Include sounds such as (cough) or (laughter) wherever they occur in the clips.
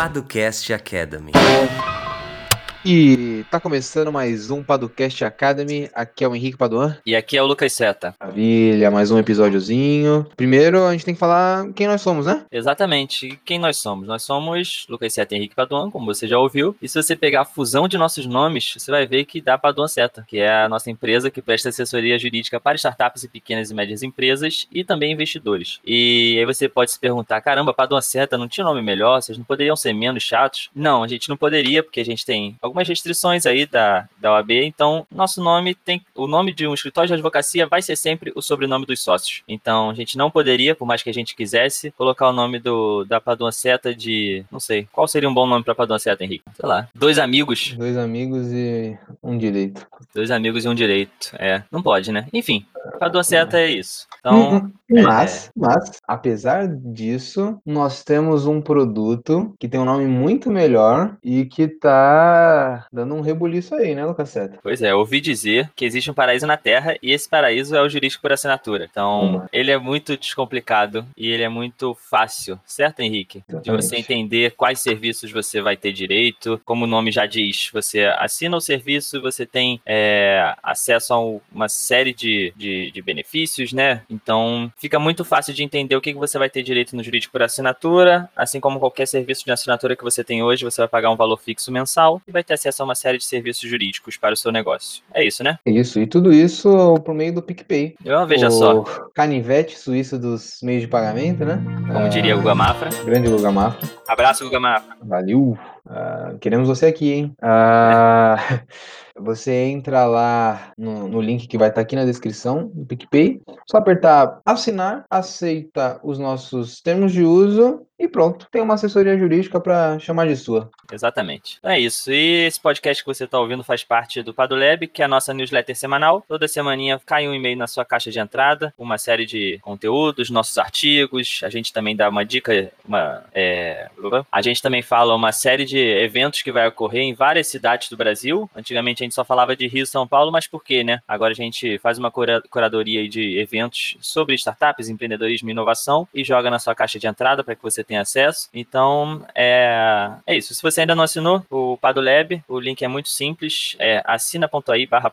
Paducast Academy. E tá começando mais um Paducast Academy. Aqui é o Henrique Paduan. E aqui é o Lucas Seta. Maravilha, mais um episódiozinho. Primeiro, a gente tem que falar quem nós somos, né? Exatamente. Quem nós somos? Nós somos Lucas Seta e Henrique Paduan, como você já ouviu. E se você pegar a fusão de nossos nomes, você vai ver que dá Paduan Seta, que é a nossa empresa que presta assessoria jurídica para startups e pequenas e médias empresas e também investidores. E aí você pode se perguntar: caramba, Paduan Seta não tinha nome melhor? Vocês não poderiam ser menos chatos? Não, a gente não poderia, porque a gente tem algumas restrições aí da, da OAB, então nosso nome tem. O nome de um escritório de advocacia vai ser sempre o sobrenome dos sócios. Então a gente não poderia, por mais que a gente quisesse, colocar o nome do, da Padua Seta de. Não sei. Qual seria um bom nome pra Padua Seta, Henrique? Sei lá. Dois amigos. Dois amigos e um direito. Dois amigos e um direito. É. Não pode, né? Enfim, Padua Seta é isso. Então. Mas, é... mas, apesar disso, nós temos um produto que tem um nome muito melhor e que tá dando um rebuliço aí, né, Lucas Seta? Pois é, ouvi dizer que existe um paraíso na Terra e esse paraíso é o jurídico por assinatura. Então, hum. ele é muito descomplicado e ele é muito fácil, certo, Henrique? Exatamente. De você entender quais serviços você vai ter direito, como o nome já diz, você assina o serviço, você tem é, acesso a uma série de, de, de benefícios, né? Então, fica muito fácil de entender o que você vai ter direito no jurídico por assinatura, assim como qualquer serviço de assinatura que você tem hoje, você vai pagar um valor fixo mensal e vai ter acesso a uma série de serviços jurídicos para o seu negócio. É isso, né? Isso, e tudo isso por meio do PicPay. Eu, veja o só. Canivete suíço dos meios de pagamento, né? Como ah, diria o Guga Mafra. Grande Guga Mafra. Abraço, Guga Mafra. Valeu. Uh, queremos você aqui, hein? Uh. (laughs) Você entra lá no, no link que vai estar tá aqui na descrição do PicPay. Só apertar assinar, aceita os nossos termos de uso e pronto, tem uma assessoria jurídica para chamar de sua. Exatamente. É isso. E esse podcast que você está ouvindo faz parte do Padolab, que é a nossa newsletter semanal. Toda semaninha cai um e-mail na sua caixa de entrada, uma série de conteúdos, nossos artigos. A gente também dá uma dica, uma, é... a gente também fala uma série de eventos que vai ocorrer em várias cidades do Brasil. Antigamente a gente só falava de Rio São Paulo, mas por quê, né? Agora a gente faz uma curadoria de eventos sobre startups, empreendedorismo e inovação e joga na sua caixa de entrada para que você tem acesso. Então, é, é isso. Se você ainda não assinou o Padolab, o link é muito simples, é assina.ai barra.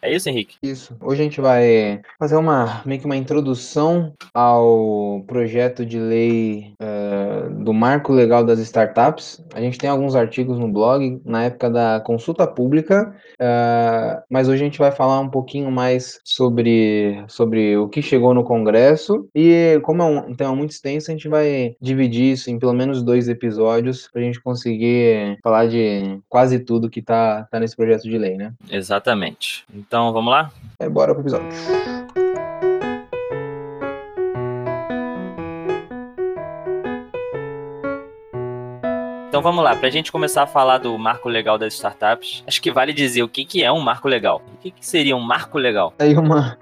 É isso, Henrique? Isso. Hoje a gente vai fazer uma meio que uma introdução ao projeto de lei uh, do Marco Legal das Startups. A gente tem alguns artigos no blog na época da consulta pública, uh, mas hoje a gente vai falar um pouquinho mais sobre, sobre o que chegou no Congresso e como é um tema muito extenso, a gente vai dividir dividir isso em pelo menos dois episódios para a gente conseguir falar de quase tudo que tá, tá nesse projeto de lei, né? Exatamente. Então, vamos lá? É, bora pro episódio. Então vamos lá, para a gente começar a falar do marco legal das startups, acho que vale dizer o que, que é um marco legal. O que, que seria um marco legal? Aí uma,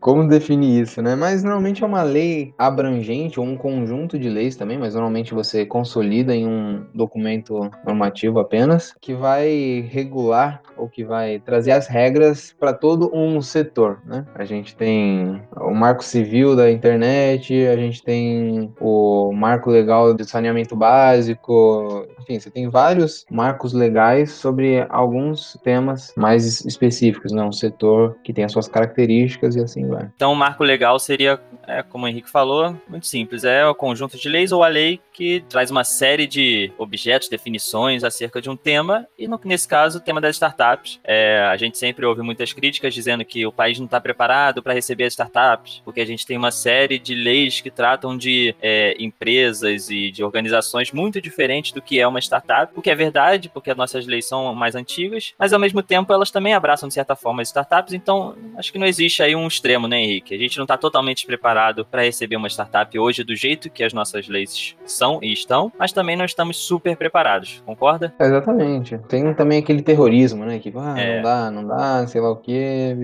como definir isso, né? Mas normalmente é uma lei abrangente ou um conjunto de leis também, mas normalmente você consolida em um documento normativo apenas, que vai regular ou que vai trazer as regras para todo um setor, né? A gente tem o marco civil da internet, a gente tem o marco legal de saneamento básico, enfim, você tem vários marcos legais sobre alguns temas mais específicos, né? Um setor que tem as suas características e assim vai. Então, o marco legal seria, é, como o Henrique falou, muito simples. É o conjunto de leis ou a lei que traz uma série de objetos, definições acerca de um tema, e no, nesse caso, o tema das startups. É, a gente sempre ouve muitas críticas dizendo que o país não está preparado para receber as startups, porque a gente tem uma série de leis que tratam de é, empresas e de organizações muito diferentes do que é uma startup, o que é verdade, porque as nossas leis são mais antigas, mas ao mesmo tempo elas também abraçam, de certa forma, as startups, então acho que não existe aí um extremo extremo, né, Henrique? A gente não está totalmente preparado para receber uma startup hoje do jeito que as nossas leis são e estão, mas também não estamos super preparados, concorda? Exatamente. Tem também aquele terrorismo, né? Que ah, é. não dá, não dá, sei lá o que,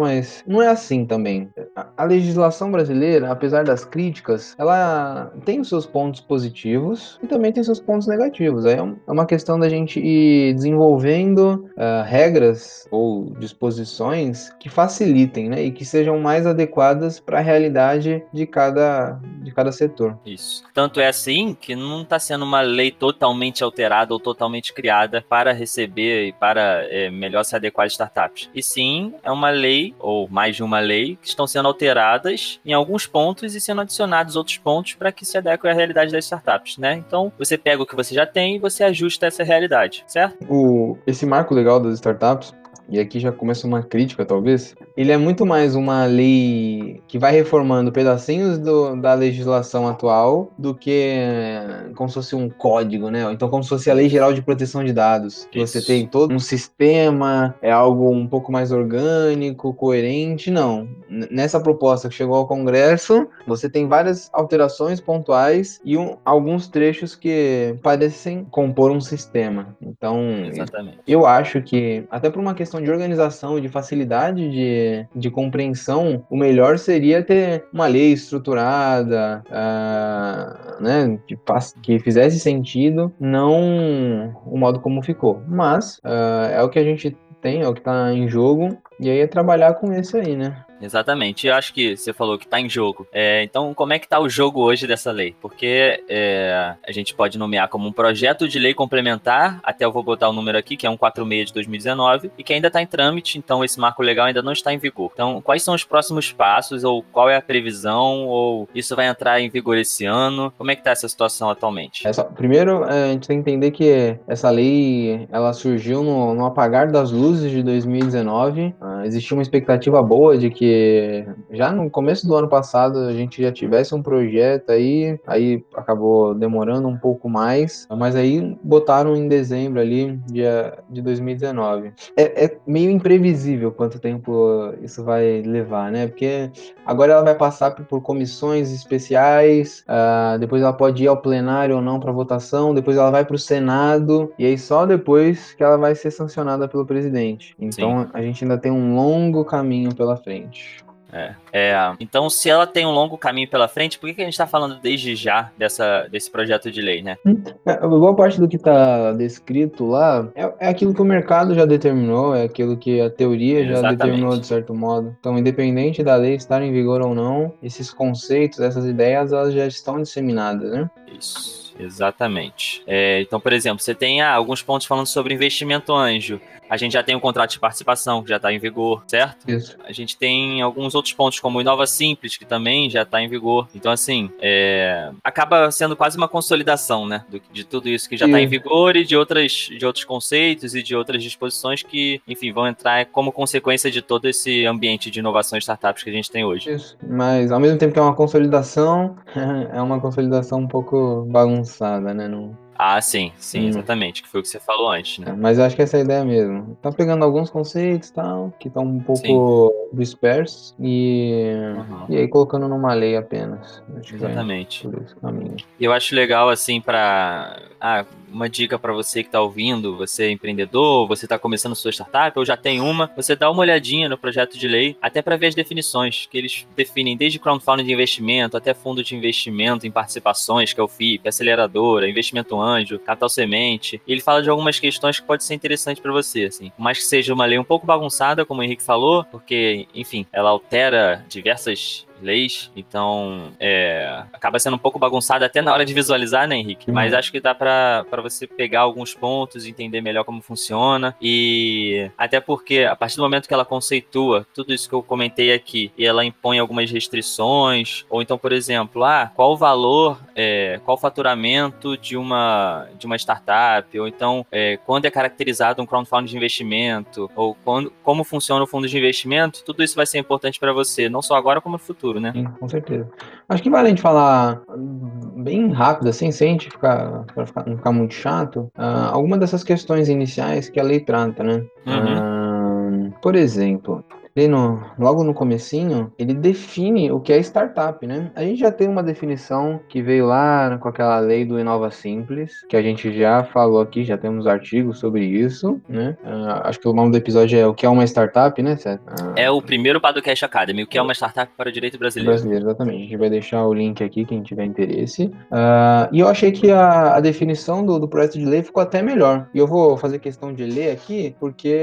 mas não é assim também. a legislação brasileira, apesar das críticas, ela tem os seus pontos positivos e também tem seus pontos negativos. Aí é, é uma questão da gente ir desenvolvendo uh, regras ou disposições que facilitem, né, e que sejam mais adequadas para a realidade de cada, de cada setor. Isso. Tanto é assim que não está sendo uma lei totalmente alterada ou totalmente criada para receber e para é, melhor se adequar às startups. E sim, é uma lei, ou mais de uma lei, que estão sendo alteradas em alguns pontos e sendo adicionados outros pontos para que se adeque à realidade das startups, né? Então, você pega o que você já tem e você ajusta essa realidade, certo? O, esse marco legal das startups e aqui já começa uma crítica talvez, ele é muito mais uma lei que vai reformando pedacinhos do, da legislação atual do que como se fosse um código, né? Então como se fosse a Lei Geral de Proteção de Dados, que você tem todo um sistema, é algo um pouco mais orgânico, coerente, não. Nessa proposta que chegou ao Congresso, você tem várias alterações pontuais e um, alguns trechos que parecem compor um sistema. Então, Exatamente. eu acho que até por uma questão questão de organização, de facilidade de, de compreensão, o melhor seria ter uma lei estruturada, uh, né, que, que fizesse sentido, não o modo como ficou. Mas uh, é o que a gente tem, é o que está em jogo, e aí é trabalhar com esse aí, né? Exatamente. Eu acho que você falou que está em jogo. É, então, como é que está o jogo hoje dessa lei? Porque é, a gente pode nomear como um projeto de lei complementar, até eu vou botar o número aqui, que é 146 de 2019, e que ainda está em trâmite, então esse marco legal ainda não está em vigor. Então, quais são os próximos passos, ou qual é a previsão, ou isso vai entrar em vigor esse ano? Como é que está essa situação atualmente? Essa, primeiro, é, a gente tem que entender que essa lei, ela surgiu no, no apagar das luzes de 2019. Ah, existia uma expectativa boa de que já no começo do ano passado a gente já tivesse um projeto aí, aí acabou demorando um pouco mais, mas aí botaram em dezembro ali, dia de 2019. É, é meio imprevisível quanto tempo isso vai levar, né? Porque agora ela vai passar por comissões especiais, uh, depois ela pode ir ao plenário ou não para votação, depois ela vai para o Senado, e aí só depois que ela vai ser sancionada pelo presidente. Então Sim. a gente ainda tem um longo caminho pela frente. É. é. então, se ela tem um longo caminho pela frente, por que, que a gente está falando desde já dessa, desse projeto de lei, né? Hum, é, boa parte do que está descrito lá é, é, aquilo que o mercado já determinou, é aquilo que a teoria Exatamente. já determinou de certo modo. Então, independente da lei estar em vigor ou não, esses conceitos, essas ideias, elas já estão disseminadas, né? Isso. Exatamente. É, então, por exemplo, você tem ah, alguns pontos falando sobre investimento anjo. A gente já tem um contrato de participação que já está em vigor, certo? Isso. A gente tem alguns outros pontos, como Inova Simples, que também já está em vigor. Então, assim, é... acaba sendo quase uma consolidação, né? de tudo isso que já está em vigor e de, outras, de outros conceitos e de outras disposições que, enfim, vão entrar como consequência de todo esse ambiente de inovação e startups que a gente tem hoje. Isso. Mas, ao mesmo tempo que é uma consolidação, (laughs) é uma consolidação um pouco bagunçada, né? Não ah, sim, sim, hum. exatamente, que foi o que você falou antes, né? É, mas eu acho que essa é a ideia mesmo. Tá pegando alguns conceitos tal, que estão um pouco sim. dispersos e, uhum. e aí colocando numa lei apenas. Acho é exatamente. E eu acho legal, assim, para ah, uma dica para você que está ouvindo, você é empreendedor, você está começando sua startup ou já tem uma, você dá uma olhadinha no projeto de lei, até para ver as definições, que eles definem desde crowdfunding de investimento até fundo de investimento em participações, que é o FIP, aceleradora, investimento anjo, capital semente. E ele fala de algumas questões que pode ser interessante para você, assim. Mas que seja uma lei um pouco bagunçada, como o Henrique falou, porque, enfim, ela altera diversas leis, então é, acaba sendo um pouco bagunçado até na hora de visualizar, né, Henrique? Uhum. Mas acho que dá para você pegar alguns pontos, entender melhor como funciona e até porque a partir do momento que ela conceitua tudo isso que eu comentei aqui e ela impõe algumas restrições, ou então, por exemplo, ah, qual o valor, é, qual o faturamento de uma, de uma startup, ou então é, quando é caracterizado um crowdfunding de investimento, ou quando, como funciona o fundo de investimento, tudo isso vai ser importante para você, não só agora como no futuro futuro, né? Sim, com certeza. Acho que vale a gente falar bem rápido, assim, sem a gente ficar, pra ficar, não ficar muito chato, uh, alguma dessas questões iniciais que a lei trata, né? Uhum. Uh, por exemplo, no, logo no comecinho, ele define o que é startup, né? A gente já tem uma definição que veio lá com aquela lei do Inova Simples, que a gente já falou aqui, já temos artigos sobre isso, né? Uh, acho que o nome do episódio é o que é uma startup, né, certo? Uh, é o primeiro Padocast Academy, o que é uma startup para o direito brasileiro. Brasileiro, exatamente. A gente vai deixar o link aqui, quem tiver interesse. Uh, e eu achei que a, a definição do, do projeto de lei ficou até melhor. E eu vou fazer questão de ler aqui, porque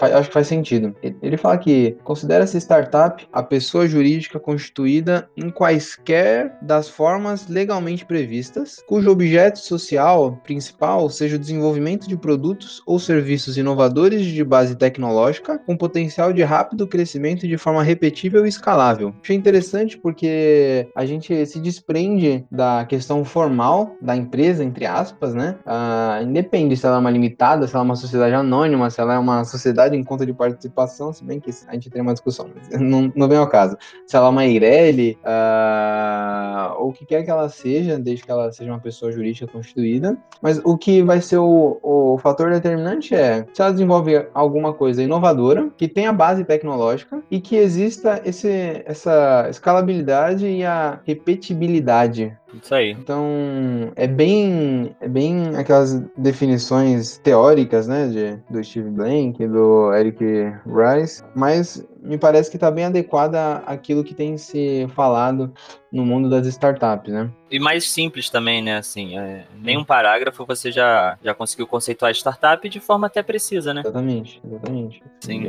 acho que faz sentido. Ele fala que considera-se startup a pessoa jurídica constituída em quaisquer das formas legalmente previstas, cujo objeto social principal seja o desenvolvimento de produtos ou serviços inovadores de base tecnológica com potencial de rápido crescimento de forma repetível e escalável. Achei interessante porque a gente se desprende da questão formal da empresa, entre aspas, né? Ah, independe se ela é uma limitada, se ela é uma sociedade anônima, se ela é uma sociedade em conta de participação, se bem que a gente tem uma discussão, mas (laughs) não, não vem ao caso. Se ela é uma Eireli, uh, ou o que quer que ela seja, desde que ela seja uma pessoa jurídica constituída, mas o que vai ser o, o fator determinante é se ela desenvolve alguma coisa inovadora, que tenha base tecnológica e que exista esse, essa escalabilidade e a repetibilidade isso aí. Então, é bem, é bem aquelas definições teóricas, né, de, do Steve Blank, do Eric Rice, mas me parece que está bem adequada àquilo que tem se falado no mundo das startups, né? E mais simples também, né? Assim, é, nem um parágrafo você já, já conseguiu conceituar startup de forma até precisa, né? Exatamente, exatamente. Sim.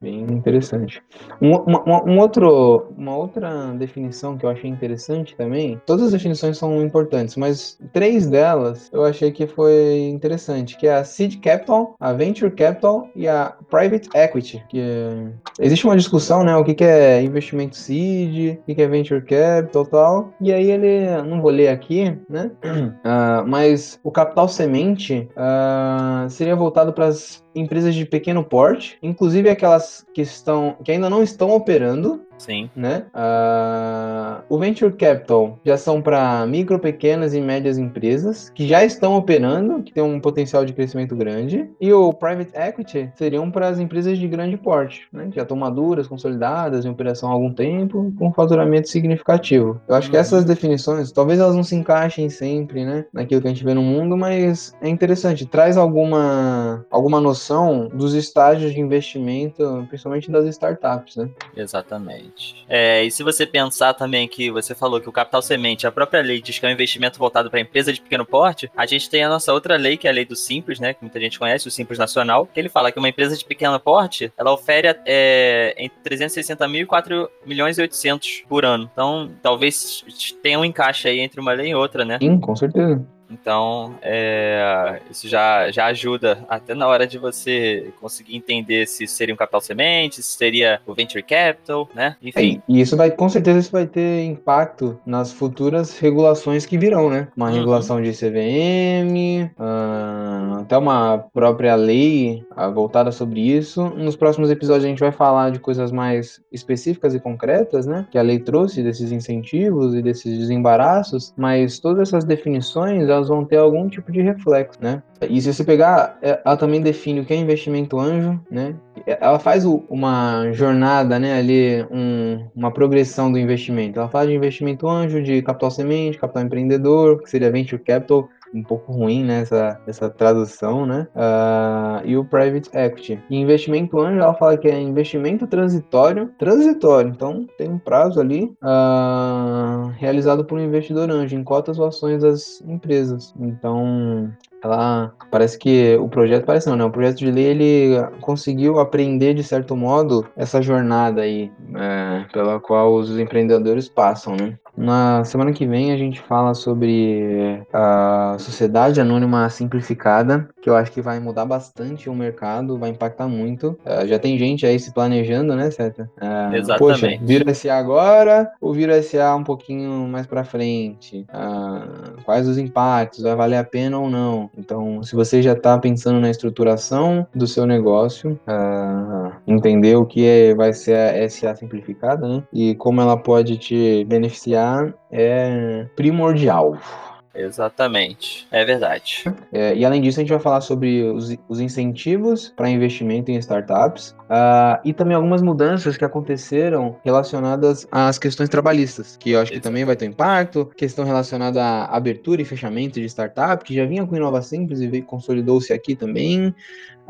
Bem, bem interessante. Um, uma, um outro, uma outra definição que eu achei interessante também, todas as definições são importantes, mas três delas eu achei que foi interessante, que é a Seed Capital, a Venture Capital e a Private Equity, que é... existe uma discussão, né? O que, que é investimento seed, o que, que é venture capital tal. E aí ele, não vou ler aqui, né? Uh, (clears throat) mas o capital semente uh, seria voltado para as empresas de pequeno porte, inclusive aquelas que estão que ainda não estão operando. Sim. Né? Uh, o Venture Capital já são para micro, pequenas e médias empresas que já estão operando, que tem um potencial de crescimento grande. E o Private Equity seriam para as empresas de grande porte, né? que já estão maduras, consolidadas, em operação há algum tempo, com faturamento significativo. Eu acho que uhum. essas definições, talvez elas não se encaixem sempre né? naquilo que a gente vê no mundo, mas é interessante, traz alguma, alguma noção noção dos estágios de investimento, principalmente das startups, né? Exatamente. É, e se você pensar também que você falou que o capital semente, a própria lei diz que é um investimento voltado para empresa de pequeno porte, a gente tem a nossa outra lei, que é a lei do Simples, né? Que muita gente conhece, o Simples Nacional, que ele fala que uma empresa de pequeno porte, ela ofere é, entre 360 mil e 4 milhões e 800 por ano. Então, talvez tenha um encaixe aí entre uma lei e outra, né? Sim, com certeza. Então, é, isso já, já ajuda até na hora de você conseguir entender se seria um capital semente, se seria o venture capital, né? Enfim. É, e isso vai, com certeza, isso vai ter impacto nas futuras regulações que virão, né? Uma uhum. regulação de CVM, uh, ah, até uma própria lei uh, voltada sobre isso. Nos próximos episódios a gente vai falar de coisas mais específicas e concretas, né? Que a lei trouxe desses incentivos e desses desembaraços, mas todas essas definições, elas vão ter algum tipo de reflexo, né? E se você pegar, é, ela também define o que é investimento anjo, né? Ela faz uma jornada, né, ali, um, uma progressão do investimento. Ela fala de investimento anjo, de capital semente, capital empreendedor, que seria venture capital, um pouco ruim né, essa tradução, né? Uh, e o private equity. E investimento anjo, ela fala que é investimento transitório, transitório, então tem um prazo ali uh, realizado por um investidor anjo em cotas ou ações das empresas. Então ela parece que o projeto parece não, né? O projeto de lei ele conseguiu aprender de certo modo essa jornada aí é, pela qual os empreendedores passam, né? Na semana que vem a gente fala sobre a sociedade anônima simplificada, que eu acho que vai mudar bastante o mercado, vai impactar muito. Uh, já tem gente aí se planejando, né, Seta? Uh, Exatamente. Poxa, vira SA agora ou vira SA um pouquinho mais para frente? Uh, quais os impactos? Vai valer a pena ou não? Então, se você já está pensando na estruturação do seu negócio, entender o que é, vai ser a SA simplificada, né? E como ela pode te beneficiar é primordial. Exatamente, é verdade. É, e além disso, a gente vai falar sobre os, os incentivos para investimento em startups uh, e também algumas mudanças que aconteceram relacionadas às questões trabalhistas, que eu acho que também vai ter impacto, questão relacionada à abertura e fechamento de startup, que já vinha com Inova Simples e consolidou-se aqui também.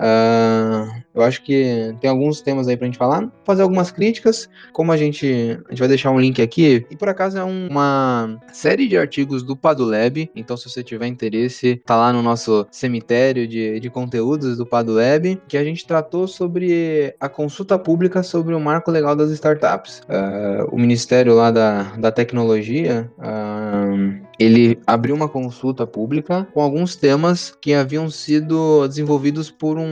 Uh, eu acho que tem alguns temas aí pra gente falar, fazer algumas críticas, como a gente, a gente vai deixar um link aqui, e por acaso é um, uma série de artigos do Padulab, então se você tiver interesse, tá lá no nosso cemitério de, de conteúdos do Padulab, que a gente tratou sobre a consulta pública sobre o marco legal das startups. Uh, o Ministério lá da, da Tecnologia, uh, ele abriu uma consulta pública com alguns temas que haviam sido desenvolvidos por um,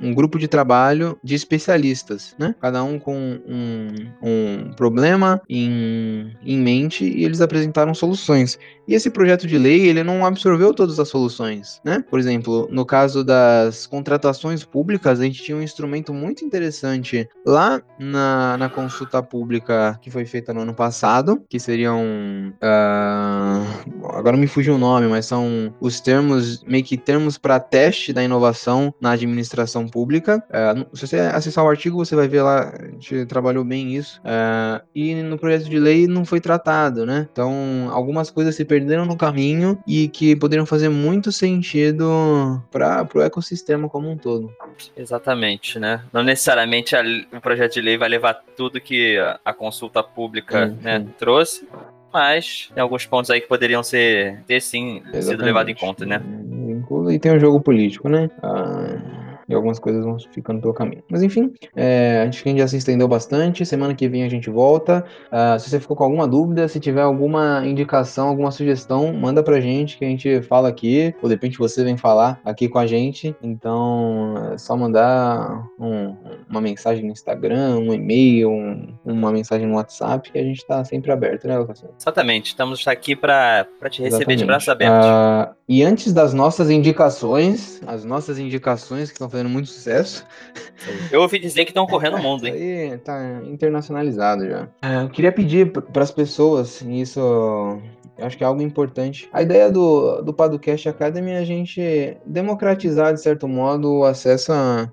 um grupo de trabalho de especialistas, né? Cada um com um, um problema em, em mente e eles apresentaram soluções. E esse projeto de lei, ele não absorveu todas as soluções, né? Por exemplo, no caso das contratações públicas, a gente tinha um instrumento muito interessante lá na, na consulta pública que foi feita no ano passado, que seriam uh, agora me fugiu o nome, mas são os termos, meio que termos para teste da inovação na administração pública. É, se você acessar o artigo, você vai ver lá, a gente trabalhou bem isso. É, e no projeto de lei não foi tratado, né? Então, algumas coisas se perderam no caminho e que poderiam fazer muito sentido para o ecossistema como um todo. Exatamente, né? Não necessariamente a, o projeto de lei vai levar tudo que a, a consulta pública né, trouxe, mas tem alguns pontos aí que poderiam ser ter sim Exatamente. sido levados em conta, né? E tem o jogo político, né? Ah e algumas coisas vão ficando pelo caminho. Mas enfim, é, acho que a gente já se estendeu bastante. Semana que vem a gente volta. Uh, se você ficou com alguma dúvida, se tiver alguma indicação, alguma sugestão, manda pra gente que a gente fala aqui. Ou de repente você vem falar aqui com a gente. Então é só mandar um, uma mensagem no Instagram, um e-mail, um, uma mensagem no WhatsApp que a gente tá sempre aberto, né, Lucas? Exatamente. Estamos aqui para te receber Exatamente. de braços abertos. Uh, e antes das nossas indicações, as nossas indicações que estão fazendo fazendo muito sucesso. (laughs) Eu ouvi dizer que estão correndo o mundo, hein? Aí tá internacionalizado já. É, eu queria pedir para as pessoas, isso eu acho que é algo importante. A ideia do, do Padcast Academy é a gente democratizar, de certo modo, o acesso a,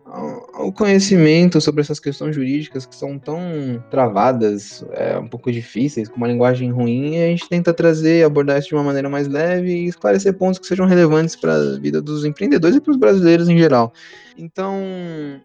ao conhecimento sobre essas questões jurídicas que são tão travadas, é, um pouco difíceis, com uma linguagem ruim, e a gente tenta trazer, abordar isso de uma maneira mais leve e esclarecer pontos que sejam relevantes para a vida dos empreendedores e para os brasileiros em geral. Então,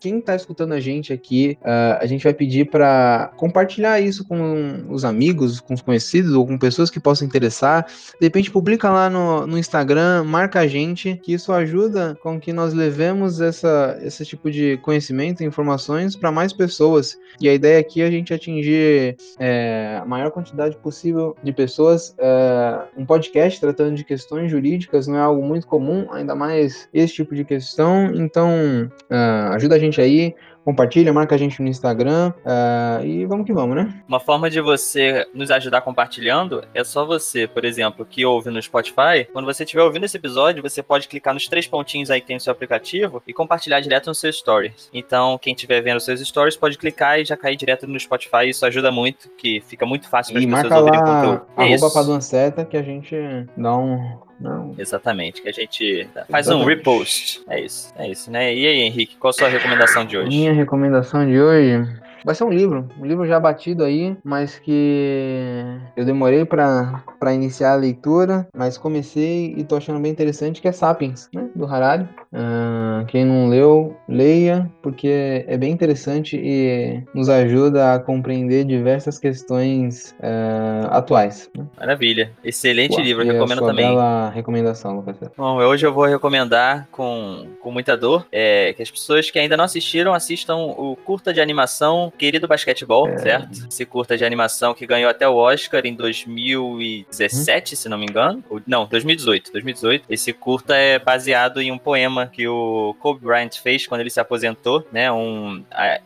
quem está escutando a gente aqui, uh, a gente vai pedir para compartilhar isso com os amigos, com os conhecidos ou com pessoas que possam interessar. De repente, publica lá no, no Instagram, marca a gente, que isso ajuda com que nós levemos essa, esse tipo de conhecimento e informações para mais pessoas. E a ideia aqui é a gente atingir é, a maior quantidade possível de pessoas. É, um podcast tratando de questões jurídicas não é algo muito comum, ainda mais esse tipo de questão. Então, uh, ajuda a gente aí, compartilha, marca a gente no Instagram uh, e vamos que vamos, né? Uma forma de você nos ajudar compartilhando é só você, por exemplo, que ouve no Spotify, quando você estiver ouvindo esse episódio, você pode clicar nos três pontinhos aí que tem no seu aplicativo e compartilhar direto no seu stories. Então, quem estiver vendo os seus stories pode clicar e já cair direto no Spotify, isso ajuda muito, que fica muito fácil para as pessoas ouvirem o conteúdo. É arroba Seta que a gente dá um não. Exatamente, que a gente faz Exatamente. um repost. É isso, é isso, né? E aí, Henrique, qual a sua recomendação de hoje? Minha recomendação de hoje Vai ser um livro, um livro já batido aí, mas que eu demorei para iniciar a leitura, mas comecei e tô achando bem interessante, que é Sapiens, né, do Harari. Uh, quem não leu, leia, porque é bem interessante e nos ajuda a compreender diversas questões uh, atuais. Né? Maravilha, excelente Uau, livro, recomendo também. Bela recomendação, Lucas. Bom, hoje eu vou recomendar com, com muita dor é, que as pessoas que ainda não assistiram assistam o curta de animação Querido Basquetebol, é. certo? Esse curta de animação que ganhou até o Oscar em 2017, hum? se não me engano. Não, 2018. 2018. Esse curta é baseado em um poema que o Kobe Bryant fez quando ele se aposentou, né? Um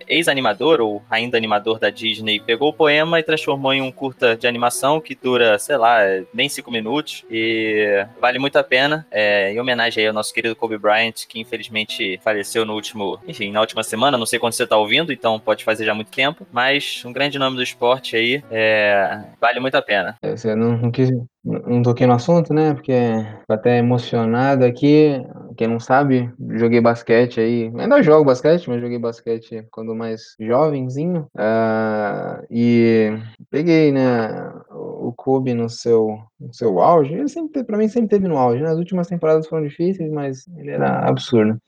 ex-animador ou ainda animador da Disney pegou o poema e transformou em um curta de animação que dura, sei lá, nem cinco minutos e vale muito a pena. É, em homenagem ao nosso querido Kobe Bryant, que infelizmente faleceu no último, enfim, na última semana. Não sei quando você está ouvindo, então pode fazer já muito tempo, mas um grande nome do esporte aí, é, vale muito a pena. É, você não, não quis, não toquei no assunto, né? Porque tô até emocionado aqui. Quem não sabe, joguei basquete aí. Ainda jogo basquete, mas joguei basquete quando mais jovenzinho. Uh, e peguei, né, o Kobe no seu, no seu auge. Ele sempre, pra mim, sempre teve no auge. Né? As últimas temporadas foram difíceis, mas ele era absurdo.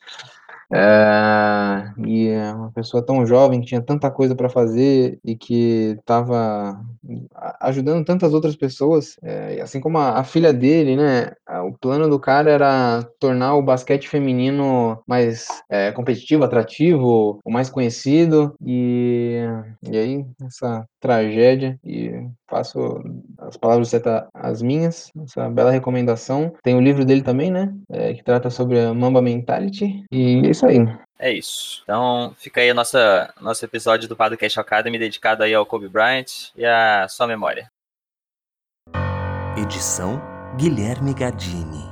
É, e uma pessoa tão jovem, que tinha tanta coisa para fazer e que estava ajudando tantas outras pessoas, é, assim como a, a, filha dele, né? O plano do cara era tornar o basquete feminino mais é, competitivo, atrativo, o mais conhecido, e, e aí essa tragédia, e faço as palavras certas as minhas, essa bela recomendação. Tem o livro dele também, né? É, que trata sobre a Mamba Mentality, e é isso aí. É isso. Então, fica aí a nossa, nosso episódio do Podcast Academy dedicado aí ao Kobe Bryant e à sua memória. Edição Guilherme Gardini.